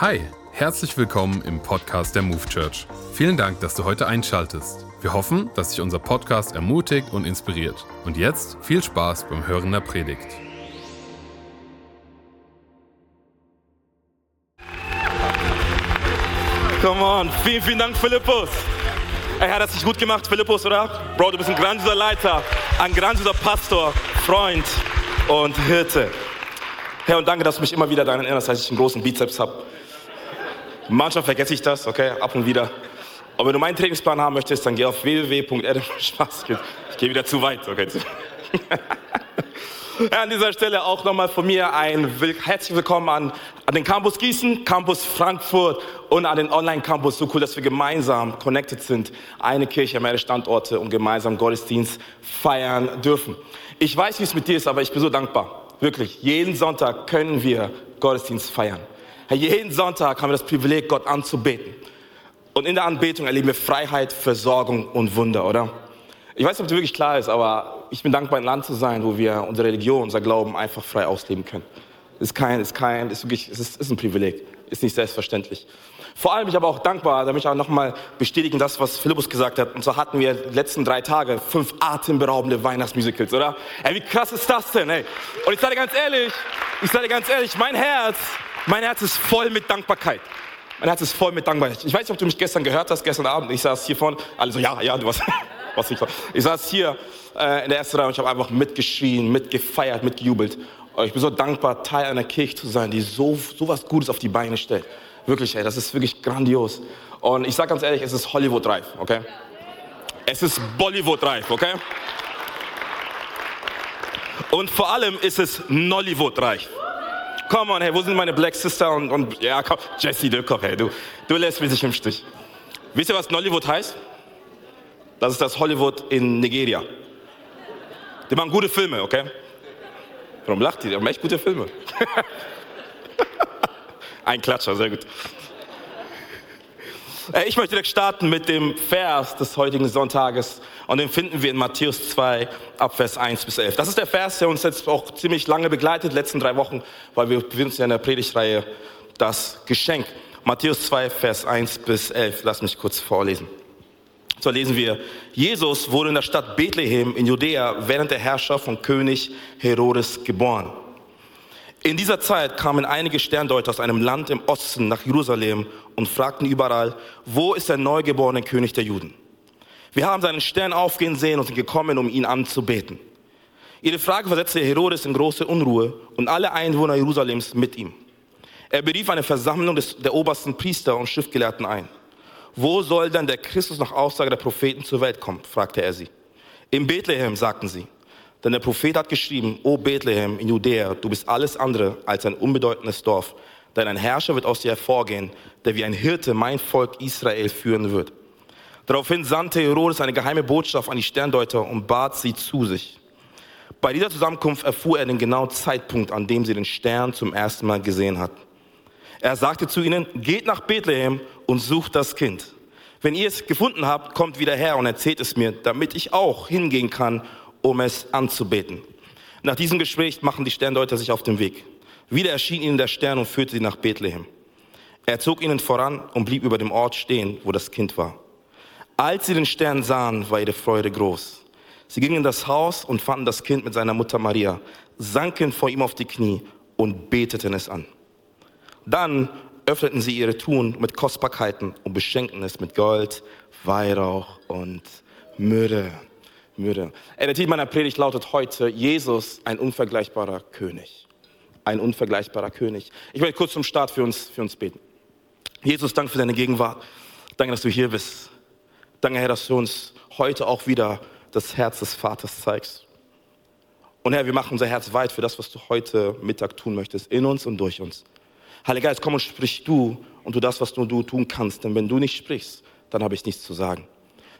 Hi, herzlich willkommen im Podcast der Move Church. Vielen Dank, dass du heute einschaltest. Wir hoffen, dass dich unser Podcast ermutigt und inspiriert. Und jetzt viel Spaß beim Hören der Predigt. Come on, vielen, vielen Dank, Philippus. Er hat das nicht gut gemacht, Philippus, oder? Bro, du bist ein grandioser Leiter, ein grandioser Pastor, Freund und Hirte. Herr, und danke, dass du mich immer wieder daran erinnerst, dass ich einen großen Bizeps habe. Manchmal vergesse ich das, okay, ab und wieder. Aber wenn du meinen Trainingsplan haben möchtest, dann geh auf www.adam. Spaß, ich gehe wieder zu weit, okay. Ja, an dieser Stelle auch nochmal von mir ein Will herzlich willkommen an, an den Campus Gießen, Campus Frankfurt und an den Online-Campus. So cool, dass wir gemeinsam connected sind. Eine Kirche, mehrere Standorte und gemeinsam Gottesdienst feiern dürfen. Ich weiß, wie es mit dir ist, aber ich bin so dankbar. Wirklich, jeden Sonntag können wir Gottesdienst feiern. Jeden Sonntag haben wir das Privileg, Gott anzubeten. Und in der Anbetung erleben wir Freiheit, Versorgung und Wunder, oder? Ich weiß nicht, ob das wirklich klar ist, aber ich bin dankbar, ein Land zu sein, wo wir unsere Religion, unser Glauben einfach frei ausleben können. Ist kein, ist kein, ist wirklich, ist, ist ein Privileg. Ist nicht selbstverständlich. Vor allem bin ich aber auch dankbar, damit ich auch nochmal bestätigen, das, was Philippus gesagt hat. Und so hatten wir die letzten drei Tage fünf atemberaubende Weihnachtsmusicals, oder? Ey, wie krass ist das denn, ey? Und ich sage ganz ehrlich, ich sage ganz ehrlich, mein Herz, mein Herz ist voll mit Dankbarkeit. Mein Herz ist voll mit Dankbarkeit. Ich weiß nicht, ob du mich gestern gehört hast, gestern Abend. Ich saß hier vorne, alle so, ja, ja, du warst, was ich, ich saß hier äh, in der ersten Reihe und ich habe einfach mitgeschrien, mitgefeiert, mitgejubelt. Und ich bin so dankbar, Teil einer Kirche zu sein, die so, so was Gutes auf die Beine stellt. Wirklich, ey, das ist wirklich grandios. Und ich sage ganz ehrlich, es ist Hollywood-reif, okay? Es ist Bollywood-reif, okay? Und vor allem ist es Nollywood-reich. Come on, hey, wo sind meine Black Sister und, und ja, komm, Jesse Döcker, hey, du, du lässt mich nicht im Stich. Wisst ihr, was Nollywood heißt? Das ist das Hollywood in Nigeria. Die machen gute Filme, okay? Warum lacht ihr? Die haben echt gute Filme. Ein Klatscher, sehr gut. Äh, ich möchte direkt starten mit dem Vers des heutigen Sonntages und den finden wir in Matthäus 2 ab Vers 1 bis 11. Das ist der Vers, der uns jetzt auch ziemlich lange begleitet, letzten drei Wochen, weil wir befinden uns ja in der Predigtreihe Das Geschenk. Matthäus 2, Vers 1 bis 11. Lass mich kurz vorlesen. So lesen wir, Jesus wurde in der Stadt Bethlehem in Judäa während der Herrschaft von König Herodes geboren. In dieser Zeit kamen einige Sterndeuter aus einem Land im Osten nach Jerusalem und fragten überall, wo ist der neugeborene König der Juden? Wir haben seinen Stern aufgehen sehen und sind gekommen, um ihn anzubeten. Ihre Frage versetzte Herodes in große Unruhe und alle Einwohner Jerusalems mit ihm. Er berief eine Versammlung des, der obersten Priester und Schriftgelehrten ein. Wo soll denn der Christus nach Aussage der Propheten zur Welt kommen? fragte er sie. In Bethlehem, sagten sie. Denn der Prophet hat geschrieben, O Bethlehem in Judäa, du bist alles andere als ein unbedeutendes Dorf, denn ein Herrscher wird aus dir hervorgehen, der wie ein Hirte mein Volk Israel führen wird. Daraufhin sandte Herodes eine geheime Botschaft an die Sterndeuter und bat sie zu sich. Bei dieser Zusammenkunft erfuhr er den genauen Zeitpunkt, an dem sie den Stern zum ersten Mal gesehen hat. Er sagte zu ihnen, geht nach Bethlehem und sucht das Kind. Wenn ihr es gefunden habt, kommt wieder her und erzählt es mir, damit ich auch hingehen kann, um es anzubeten. Nach diesem Gespräch machen die Sterndeuter sich auf den Weg. Wieder erschien ihnen der Stern und führte sie nach Bethlehem. Er zog ihnen voran und blieb über dem Ort stehen, wo das Kind war. Als sie den Stern sahen, war ihre Freude groß. Sie gingen in das Haus und fanden das Kind mit seiner Mutter Maria, sanken vor ihm auf die Knie und beteten es an. Dann öffneten sie ihre Truhen mit Kostbarkeiten und beschenkten es mit Gold, Weihrauch und Myrrhe. Myrrhe. Der Titel meiner Predigt lautet heute, Jesus, ein unvergleichbarer König. Ein unvergleichbarer König. Ich möchte kurz zum Start für uns, für uns beten. Jesus, danke für deine Gegenwart. Danke, dass du hier bist. Danke, Herr, dass du uns heute auch wieder das Herz des Vaters zeigst. Und Herr, wir machen unser Herz weit für das, was du heute Mittag tun möchtest, in uns und durch uns. Heiliger Geist, komm und sprich du und tu das, was nur du tun kannst. Denn wenn du nicht sprichst, dann habe ich nichts zu sagen.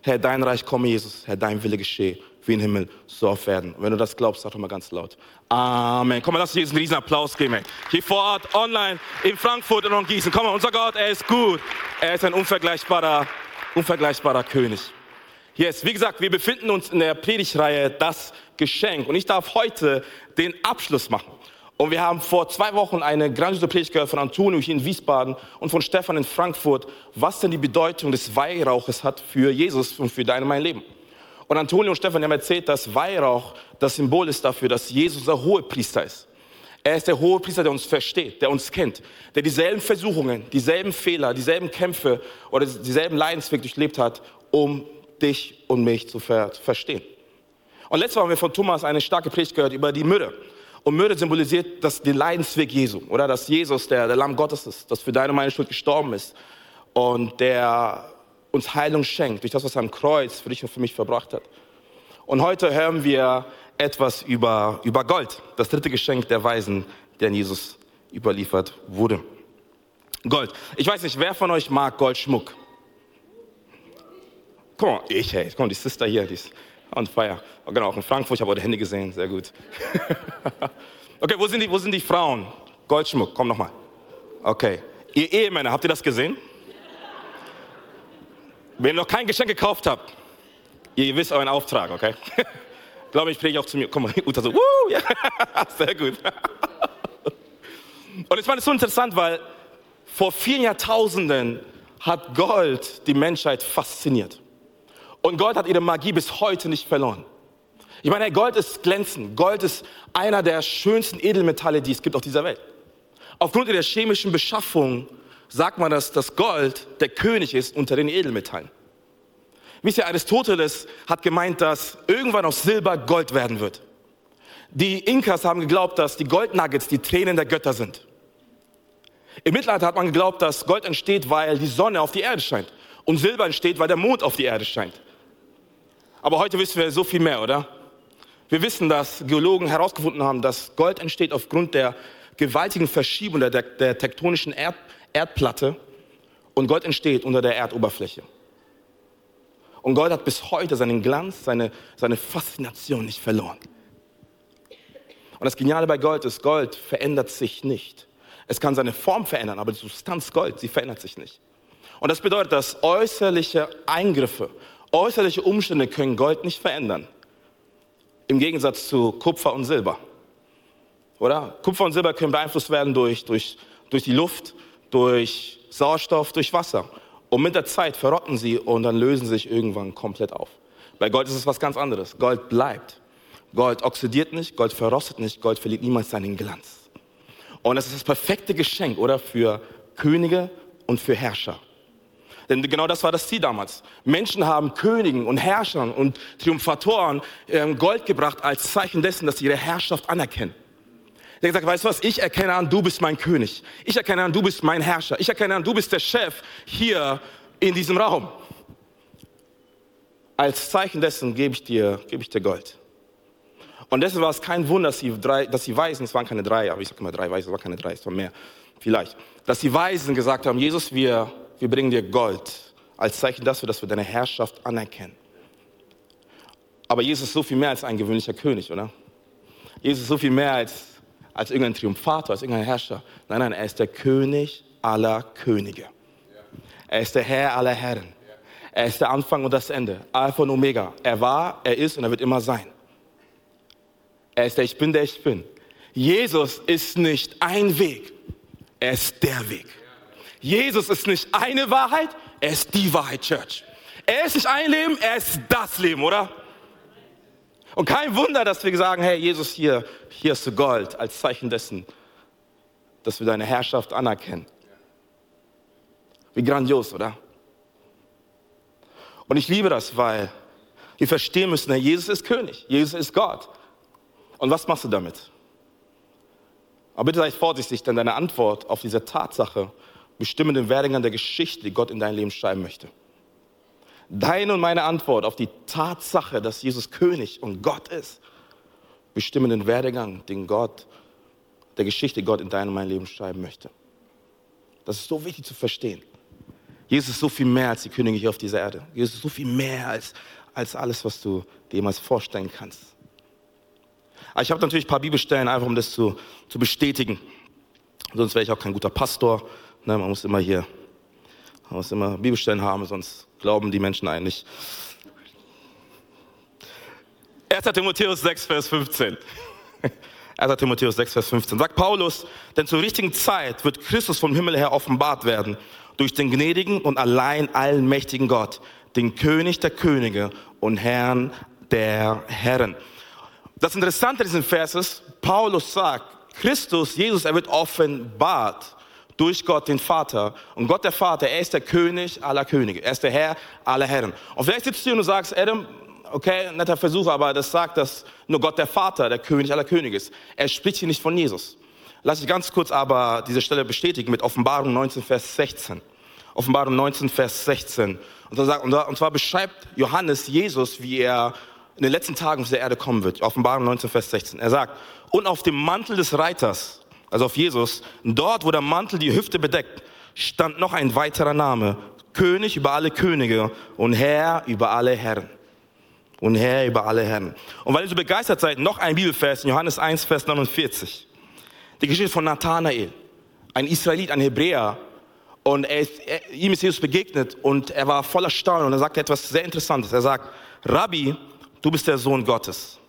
Herr, dein Reich komme, Jesus. Herr, dein Wille geschehe, wie im Himmel, so auf Erden. Und wenn du das glaubst, sag doch mal ganz laut. Amen. Komm mal, lass uns Jesus einen riesen Applaus geben. Ey. Hier vor Ort, online, in Frankfurt und in Gießen. Komm mal, unser Gott, er ist gut. Er ist ein unvergleichbarer unvergleichbarer König. Yes, wie gesagt, wir befinden uns in der Predigtreihe Das Geschenk und ich darf heute den Abschluss machen. Und wir haben vor zwei Wochen eine grandiose Predigt gehört von Antonio hier in Wiesbaden und von Stefan in Frankfurt, was denn die Bedeutung des Weihrauches hat für Jesus und für dein und mein Leben. Und Antonio und Stefan haben erzählt, dass Weihrauch das Symbol ist dafür, dass Jesus der hohe Priester ist. Er ist der hohe Priester, der uns versteht, der uns kennt, der dieselben Versuchungen, dieselben Fehler, dieselben Kämpfe oder dieselben Leidensweg durchlebt hat, um dich und mich zu, ver zu verstehen. Und letztes Mal haben wir von Thomas eine starke Predigt gehört über die Myrrhe. Und Myrrhe symbolisiert das, den Leidensweg Jesu, oder? Dass Jesus, der, der Lamm Gottes ist, das für deine und meine Schuld gestorben ist und der uns Heilung schenkt durch das, was er am Kreuz für dich und für mich verbracht hat. Und heute hören wir etwas über, über Gold, das dritte Geschenk der Weisen, der in Jesus überliefert wurde. Gold. Ich weiß nicht, wer von euch mag Goldschmuck? Mal, ich, hey, mal, die Sister hier, die ist on fire. Oh, genau, auch in Frankfurt, ich habe eure Hände gesehen, sehr gut. okay, wo sind, die, wo sind die Frauen? Goldschmuck, komm nochmal. Okay, ihr Ehemänner, habt ihr das gesehen? Wenn ihr noch kein Geschenk gekauft habt, ihr wisst euren Auftrag, okay? Glaube ich, predige auch zu mir. Komm mal, Uta so, Woo, ja, sehr gut. Und ich fand es so interessant, weil vor vielen Jahrtausenden hat Gold die Menschheit fasziniert. Und Gold hat ihre Magie bis heute nicht verloren. Ich meine, Gold ist glänzend. Gold ist einer der schönsten Edelmetalle, die es gibt auf dieser Welt. Aufgrund ihrer chemischen Beschaffung sagt man, dass das Gold der König ist unter den Edelmetallen. Wisst ihr, Aristoteles hat gemeint, dass irgendwann aus Silber Gold werden wird. Die Inkas haben geglaubt, dass die Goldnuggets die Tränen der Götter sind. Im Mittelalter hat man geglaubt, dass Gold entsteht, weil die Sonne auf die Erde scheint. Und Silber entsteht, weil der Mond auf die Erde scheint. Aber heute wissen wir so viel mehr, oder? Wir wissen, dass Geologen herausgefunden haben, dass Gold entsteht aufgrund der gewaltigen Verschiebung der, der tektonischen Erd, Erdplatte und Gold entsteht unter der Erdoberfläche. Und Gold hat bis heute seinen Glanz, seine, seine Faszination nicht verloren. Und das Geniale bei Gold ist, Gold verändert sich nicht. Es kann seine Form verändern, aber die Substanz Gold, sie verändert sich nicht. Und das bedeutet, dass äußerliche Eingriffe Äußerliche Umstände können Gold nicht verändern. Im Gegensatz zu Kupfer und Silber. Oder? Kupfer und Silber können beeinflusst werden durch, durch, durch die Luft, durch Sauerstoff, durch Wasser. Und mit der Zeit verrotten sie und dann lösen sich irgendwann komplett auf. Bei Gold ist es was ganz anderes. Gold bleibt. Gold oxidiert nicht, Gold verrostet nicht, Gold verliert niemals seinen Glanz. Und das ist das perfekte Geschenk, oder? Für Könige und für Herrscher. Denn genau das war das Ziel damals. Menschen haben Königen und Herrschern und Triumphatoren ähm, Gold gebracht als Zeichen dessen, dass sie ihre Herrschaft anerkennen. Der gesagt, weißt du was, ich erkenne an, du bist mein König. Ich erkenne an, du bist mein Herrscher. Ich erkenne an, du bist der Chef hier in diesem Raum. Als Zeichen dessen gebe ich dir, gebe ich dir Gold. Und deshalb war es kein Wunder, dass die, drei, dass die Weisen, es waren keine drei, aber ich sage immer drei Weisen, es waren keine drei, es waren mehr, vielleicht, dass die Weisen gesagt haben, Jesus, wir wir bringen dir Gold als Zeichen dafür, dass wir deine Herrschaft anerkennen. Aber Jesus ist so viel mehr als ein gewöhnlicher König, oder? Jesus ist so viel mehr als, als irgendein Triumphator, als irgendein Herrscher. Nein, nein, er ist der König aller Könige. Er ist der Herr aller Herren. Er ist der Anfang und das Ende, Alpha und Omega. Er war, er ist und er wird immer sein. Er ist der Ich bin, der ich bin. Jesus ist nicht ein Weg, er ist der Weg. Jesus ist nicht eine Wahrheit, er ist die Wahrheit, Church. Er ist nicht ein Leben, er ist das Leben, oder? Und kein Wunder, dass wir sagen, hey, Jesus, hier, hier hast du Gold als Zeichen dessen, dass wir deine Herrschaft anerkennen. Wie grandios, oder? Und ich liebe das, weil wir verstehen müssen, hey, Jesus ist König, Jesus ist Gott. Und was machst du damit? Aber bitte sei vorsichtig, denn deine Antwort auf diese Tatsache bestimmen den Werdegang der Geschichte, die Gott in dein Leben schreiben möchte. Deine und meine Antwort auf die Tatsache, dass Jesus König und Gott ist, bestimmen den Werdegang, den Gott, der Geschichte, Gott in dein und mein Leben schreiben möchte. Das ist so wichtig zu verstehen. Jesus ist so viel mehr als die Könige hier auf dieser Erde. Jesus ist so viel mehr als, als alles, was du dir jemals vorstellen kannst. Ich habe natürlich ein paar Bibelstellen, einfach um das zu, zu bestätigen. Sonst wäre ich auch kein guter Pastor Ne, man muss immer hier, man muss immer Bibelstellen haben, sonst glauben die Menschen eigentlich. 1. Timotheus 6, Vers 15. 1. Timotheus 6, Vers 15. Sagt Paulus, denn zur richtigen Zeit wird Christus vom Himmel her offenbart werden, durch den gnädigen und allein allmächtigen Gott, den König der Könige und Herrn der Herren. Das Interessante an diesem Vers ist, Paulus sagt, Christus, Jesus, er wird offenbart durch Gott, den Vater. Und Gott, der Vater, er ist der König aller Könige. Er ist der Herr aller Herren. Und vielleicht sitzt du hier und du sagst, Adam, okay, netter Versuch, aber das sagt, dass nur Gott, der Vater, der König aller Könige ist. Er spricht hier nicht von Jesus. Lass ich ganz kurz aber diese Stelle bestätigen mit Offenbarung 19, Vers 16. Offenbarung 19, Vers 16. Und, sagt, und zwar beschreibt Johannes Jesus, wie er in den letzten Tagen auf der Erde kommen wird. Offenbarung 19, Vers 16. Er sagt, und auf dem Mantel des Reiters, also auf Jesus, dort, wo der Mantel die Hüfte bedeckt, stand noch ein weiterer Name, König über alle Könige und Herr über alle Herren. Und Herr über alle Herren. Und weil ihr so begeistert seid, noch ein Bibelvers in Johannes 1, Vers 49. Die Geschichte von Nathanael, ein Israelit, ein Hebräer. Und er ist, er, ihm ist Jesus begegnet und er war voller Staunen und er sagte etwas sehr Interessantes. Er sagt, Rabbi, du bist der Sohn Gottes.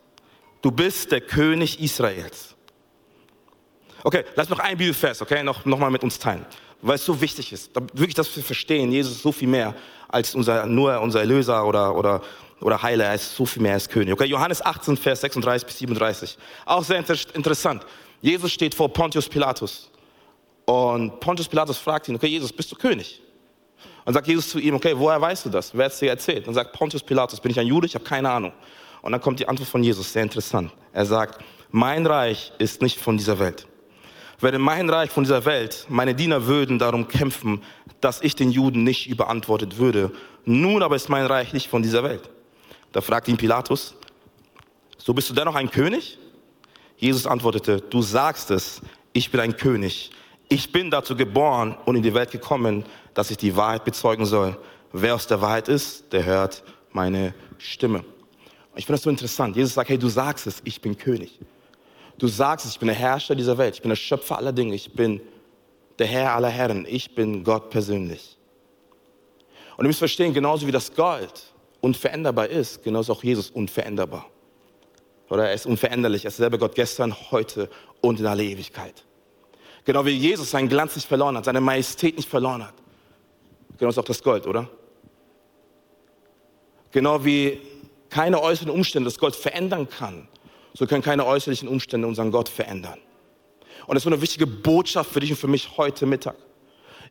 Du bist der König Israels. Okay, lass noch ein Bibelvers, okay, noch, noch mal mit uns teilen, weil es so wichtig ist. Wirklich, dass wir verstehen, Jesus ist so viel mehr als unser, nur unser Erlöser oder, oder, oder Heiler, er ist so viel mehr als König. Okay, Johannes 18, Vers 36 bis 37. Auch sehr interessant. Jesus steht vor Pontius Pilatus. Und Pontius Pilatus fragt ihn, okay, Jesus, bist du König? Und sagt Jesus zu ihm, okay, woher weißt du das? Wer hat es dir erzählt? Und sagt Pontius Pilatus, bin ich ein Jude? Ich habe keine Ahnung. Und dann kommt die Antwort von Jesus, sehr interessant. Er sagt, mein Reich ist nicht von dieser Welt. Wäre mein Reich von dieser Welt, meine Diener würden darum kämpfen, dass ich den Juden nicht überantwortet würde. Nun aber ist mein Reich nicht von dieser Welt. Da fragt ihn Pilatus, so bist du dennoch ein König? Jesus antwortete, du sagst es, ich bin ein König. Ich bin dazu geboren und in die Welt gekommen, dass ich die Wahrheit bezeugen soll. Wer aus der Wahrheit ist, der hört meine Stimme. Ich finde das so interessant. Jesus sagt, hey, du sagst es, ich bin König. Du sagst ich bin der Herrscher dieser Welt, ich bin der Schöpfer aller Dinge, ich bin der Herr aller Herren, ich bin Gott persönlich. Und du musst verstehen, genauso wie das Gold unveränderbar ist, genauso auch Jesus unveränderbar. Oder er ist unveränderlich, er ist selber Gott gestern, heute und in aller Ewigkeit. Genau wie Jesus seinen Glanz nicht verloren hat, seine Majestät nicht verloren hat. Genauso auch das Gold, oder? Genau wie keine äußeren Umstände das Gold verändern kann, so können keine äußerlichen Umstände unseren Gott verändern. Und das ist eine wichtige Botschaft für dich und für mich heute Mittag.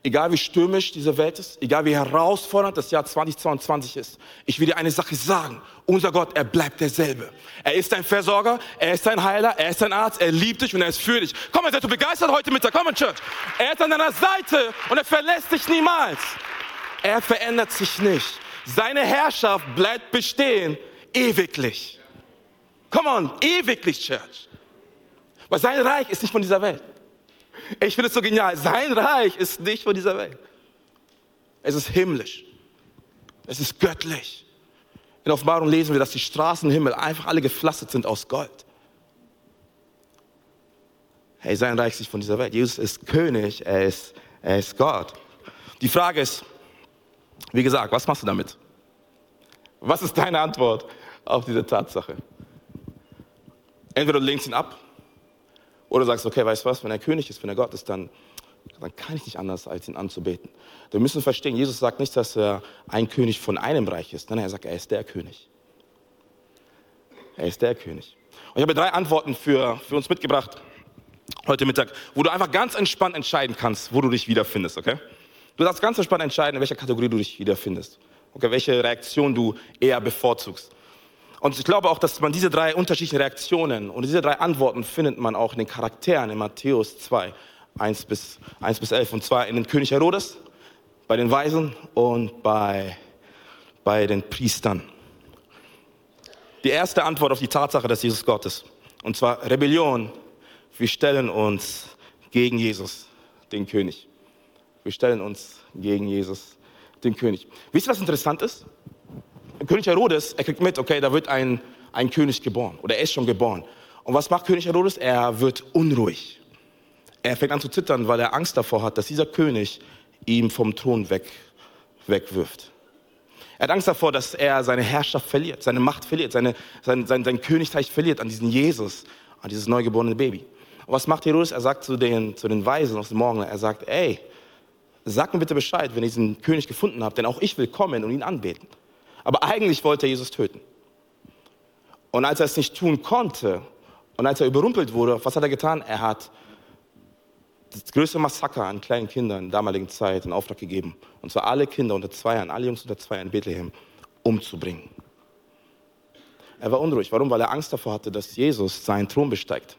Egal wie stürmisch diese Welt ist, egal wie herausfordernd das Jahr 2022 ist, ich will dir eine Sache sagen. Unser Gott, er bleibt derselbe. Er ist dein Versorger, er ist dein Heiler, er ist dein Arzt, er liebt dich und er ist für dich. Komm, seid du begeistert heute Mittag? Komm in Church. Er ist an deiner Seite und er verlässt dich niemals. Er verändert sich nicht. Seine Herrschaft bleibt bestehen, ewiglich. Come on, ewiglich, Church. Weil sein Reich ist nicht von dieser Welt. Ich finde es so genial. Sein Reich ist nicht von dieser Welt. Es ist himmlisch. Es ist göttlich. In Offenbarung lesen wir, dass die Straßen im Himmel einfach alle gepflastert sind aus Gold. Hey, sein Reich ist nicht von dieser Welt. Jesus ist König, er ist, er ist Gott. Die Frage ist, wie gesagt, was machst du damit? Was ist deine Antwort auf diese Tatsache? Entweder du lehnst ihn ab oder sagst, okay, weißt du was, wenn er König ist, wenn er Gott ist, dann, dann kann ich nicht anders, als ihn anzubeten. Wir müssen verstehen, Jesus sagt nicht, dass er ein König von einem Reich ist, sondern er sagt, er ist der König. Er ist der König. Und ich habe drei Antworten für, für uns mitgebracht heute Mittag, wo du einfach ganz entspannt entscheiden kannst, wo du dich wiederfindest, okay? Du darfst ganz entspannt entscheiden, in welcher Kategorie du dich wiederfindest. Okay, welche Reaktion du eher bevorzugst. Und ich glaube auch, dass man diese drei unterschiedlichen Reaktionen und diese drei Antworten findet man auch in den Charakteren in Matthäus 2, 1 bis, 1 bis 11. Und zwar in den König Herodes, bei den Weisen und bei, bei den Priestern. Die erste Antwort auf die Tatsache, dass Jesus Gott ist. Und zwar Rebellion. Wir stellen uns gegen Jesus, den König. Wir stellen uns gegen Jesus, den König. Wisst ihr, was interessant ist? König Herodes, er kriegt mit, okay, da wird ein, ein König geboren oder er ist schon geboren. Und was macht König Herodes? Er wird unruhig. Er fängt an zu zittern, weil er Angst davor hat, dass dieser König ihm vom Thron weg, wegwirft. Er hat Angst davor, dass er seine Herrschaft verliert, seine Macht verliert, seine, sein, sein, sein Königreich verliert an diesen Jesus, an dieses neugeborene Baby. Und was macht Herodes? Er sagt zu den, zu den Weisen aus dem Morgen, er sagt, ey, sag mir bitte Bescheid, wenn ihr diesen König gefunden habt, denn auch ich will kommen und ihn anbeten. Aber eigentlich wollte er Jesus töten. Und als er es nicht tun konnte und als er überrumpelt wurde, was hat er getan? Er hat das größte Massaker an kleinen Kindern in der damaligen Zeit in Auftrag gegeben. Und zwar alle Kinder unter zwei Jahren, alle Jungs unter zwei Jahren in Bethlehem umzubringen. Er war unruhig. Warum? Weil er Angst davor hatte, dass Jesus seinen Thron besteigt.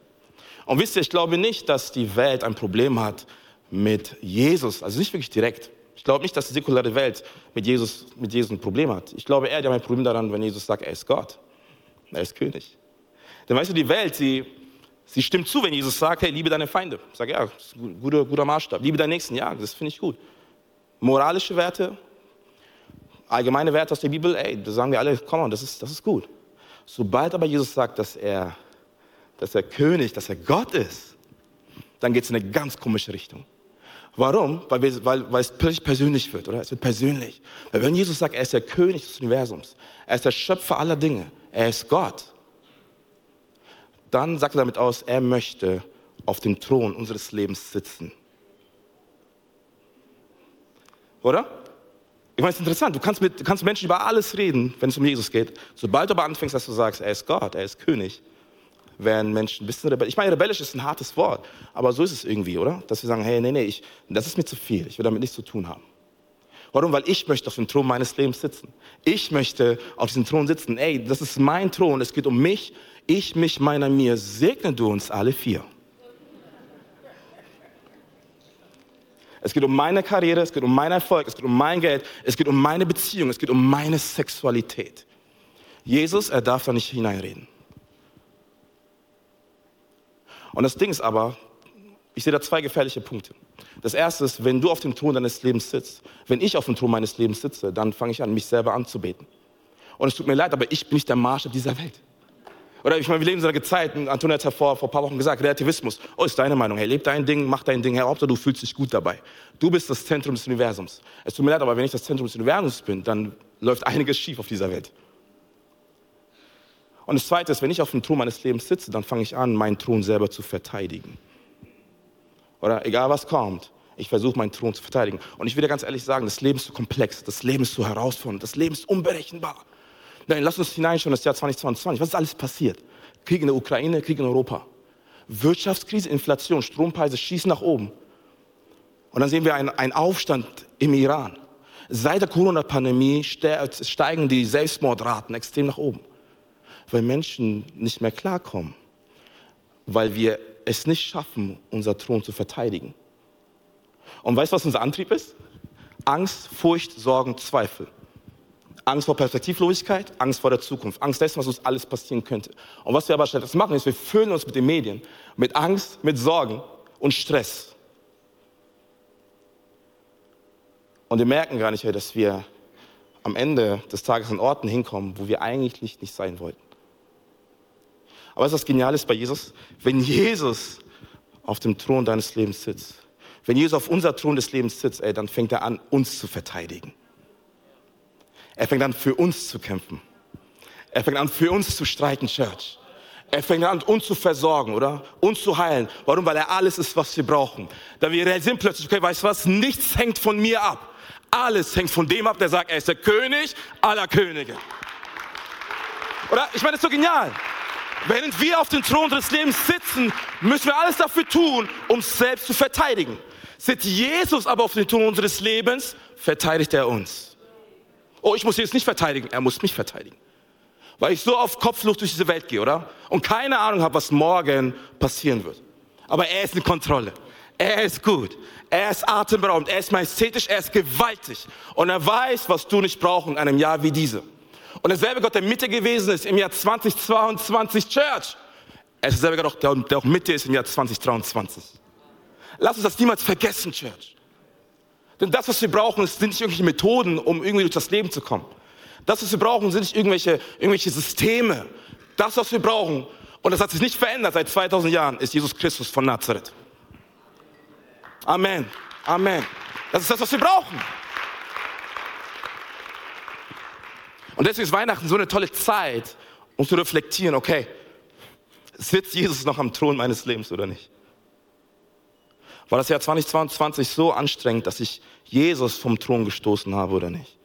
Und wisst ihr, ich glaube nicht, dass die Welt ein Problem hat mit Jesus, also nicht wirklich direkt. Ich glaube nicht, dass die säkulare Welt mit Jesus, mit Jesus ein Problem hat. Ich glaube eher, die haben ein Problem daran, wenn Jesus sagt, er ist Gott, er ist König. Denn weißt du, die Welt, sie, sie stimmt zu, wenn Jesus sagt, hey, liebe deine Feinde. Ich sage, ja, das ist ein guter, guter Maßstab. Liebe deinen Nächsten, ja, das finde ich gut. Moralische Werte, allgemeine Werte aus der Bibel, ey, da sagen wir alle, komm on, das ist, das ist gut. Sobald aber Jesus sagt, dass er, dass er König, dass er Gott ist, dann geht es in eine ganz komische Richtung. Warum? Weil, wir, weil, weil es persönlich wird, oder? Es wird persönlich. Weil wenn Jesus sagt, er ist der König des Universums, er ist der Schöpfer aller Dinge, er ist Gott, dann sagt er damit aus, er möchte auf dem Thron unseres Lebens sitzen. Oder? Ich meine, es ist interessant, du kannst mit du kannst Menschen über alles reden, wenn es um Jesus geht. Sobald du aber anfängst, dass du sagst, er ist Gott, er ist König, werden Menschen ein bisschen rebellisch. Ich meine, rebellisch ist ein hartes Wort, aber so ist es irgendwie, oder? Dass sie sagen, hey, nee, nee, ich, das ist mir zu viel, ich will damit nichts zu tun haben. Warum? Weil ich möchte auf dem Thron meines Lebens sitzen. Ich möchte auf diesem Thron sitzen. Ey, das ist mein Thron, es geht um mich, ich, mich, meiner, mir. Segne du uns alle vier. Es geht um meine Karriere, es geht um meinen Erfolg, es geht um mein Geld, es geht um meine Beziehung, es geht um meine Sexualität. Jesus, er darf da nicht hineinreden. Und das Ding ist aber, ich sehe da zwei gefährliche Punkte. Das erste ist, wenn du auf dem Thron deines Lebens sitzt, wenn ich auf dem Thron meines Lebens sitze, dann fange ich an, mich selber anzubeten. Und es tut mir leid, aber ich bin nicht der Maßstab dieser Welt. Oder ich meine, wir leben in so einer Zeit, Antonia hat ja vor, vor ein paar Wochen gesagt, Relativismus. Oh, ist deine Meinung. Hey, leb dein Ding, mach dein Ding. Herr Hauptsache, du fühlst dich gut dabei. Du bist das Zentrum des Universums. Es tut mir leid, aber wenn ich das Zentrum des Universums bin, dann läuft einiges schief auf dieser Welt. Und das Zweite ist, wenn ich auf dem Thron meines Lebens sitze, dann fange ich an, meinen Thron selber zu verteidigen. Oder egal was kommt, ich versuche meinen Thron zu verteidigen. Und ich will dir ganz ehrlich sagen, das Leben ist so komplex, das Leben ist so herausfordernd, das Leben ist unberechenbar. Nein, lass uns hineinschauen, das Jahr 2022. Was ist alles passiert? Krieg in der Ukraine, Krieg in Europa. Wirtschaftskrise, Inflation, Strompreise schießen nach oben. Und dann sehen wir einen, einen Aufstand im Iran. Seit der Corona-Pandemie steigen die Selbstmordraten extrem nach oben, weil Menschen nicht mehr klarkommen, weil wir es nicht schaffen, unser Thron zu verteidigen. Und weißt du, was unser Antrieb ist? Angst, Furcht, Sorgen, Zweifel. Angst vor Perspektivlosigkeit, Angst vor der Zukunft, Angst dessen, was uns alles passieren könnte. Und was wir aber stattdessen machen, ist, wir füllen uns mit den Medien, mit Angst, mit Sorgen und Stress. Und wir merken gar nicht, dass wir am Ende des Tages an Orten hinkommen, wo wir eigentlich nicht sein wollten. Aber was das Geniale ist bei Jesus? Wenn Jesus auf dem Thron deines Lebens sitzt, wenn Jesus auf unser Thron des Lebens sitzt, ey, dann fängt er an, uns zu verteidigen. Er fängt an, für uns zu kämpfen. Er fängt an, für uns zu streiten, Church. Er fängt an, uns zu versorgen, oder? Uns zu heilen. Warum? Weil er alles ist, was wir brauchen. Da wir realisieren plötzlich, okay, weißt du was? Nichts hängt von mir ab. Alles hängt von dem ab, der sagt, er ist der König aller Könige. Oder? Ich meine, das ist so genial. Während wir auf dem Thron des Lebens sitzen, müssen wir alles dafür tun, um uns selbst zu verteidigen. Sitzt Jesus aber auf dem Thron unseres Lebens, verteidigt er uns oh, ich muss jetzt nicht verteidigen, er muss mich verteidigen. Weil ich so auf Kopflucht durch diese Welt gehe, oder? Und keine Ahnung habe, was morgen passieren wird. Aber er ist in Kontrolle. Er ist gut. Er ist atemberaubend. Er ist majestätisch. Er ist gewaltig. Und er weiß, was du nicht brauchst in einem Jahr wie diese. Und derselbe Gott, der Mitte gewesen ist im Jahr 2022 Church, er ist derselbe Gott, der, auch Mitte ist im Jahr 2023. Lass uns das niemals vergessen, Church. Denn das, was wir brauchen, sind nicht irgendwelche Methoden, um irgendwie durch das Leben zu kommen. Das, was wir brauchen, sind nicht irgendwelche, irgendwelche Systeme. Das, was wir brauchen, und das hat sich nicht verändert seit 2000 Jahren, ist Jesus Christus von Nazareth. Amen. Amen. Das ist das, was wir brauchen. Und deswegen ist Weihnachten so eine tolle Zeit, um zu reflektieren, okay, Sitzt Jesus noch am Thron meines Lebens oder nicht? War das Jahr 2022 so anstrengend, dass ich Jesus vom Thron gestoßen habe oder nicht?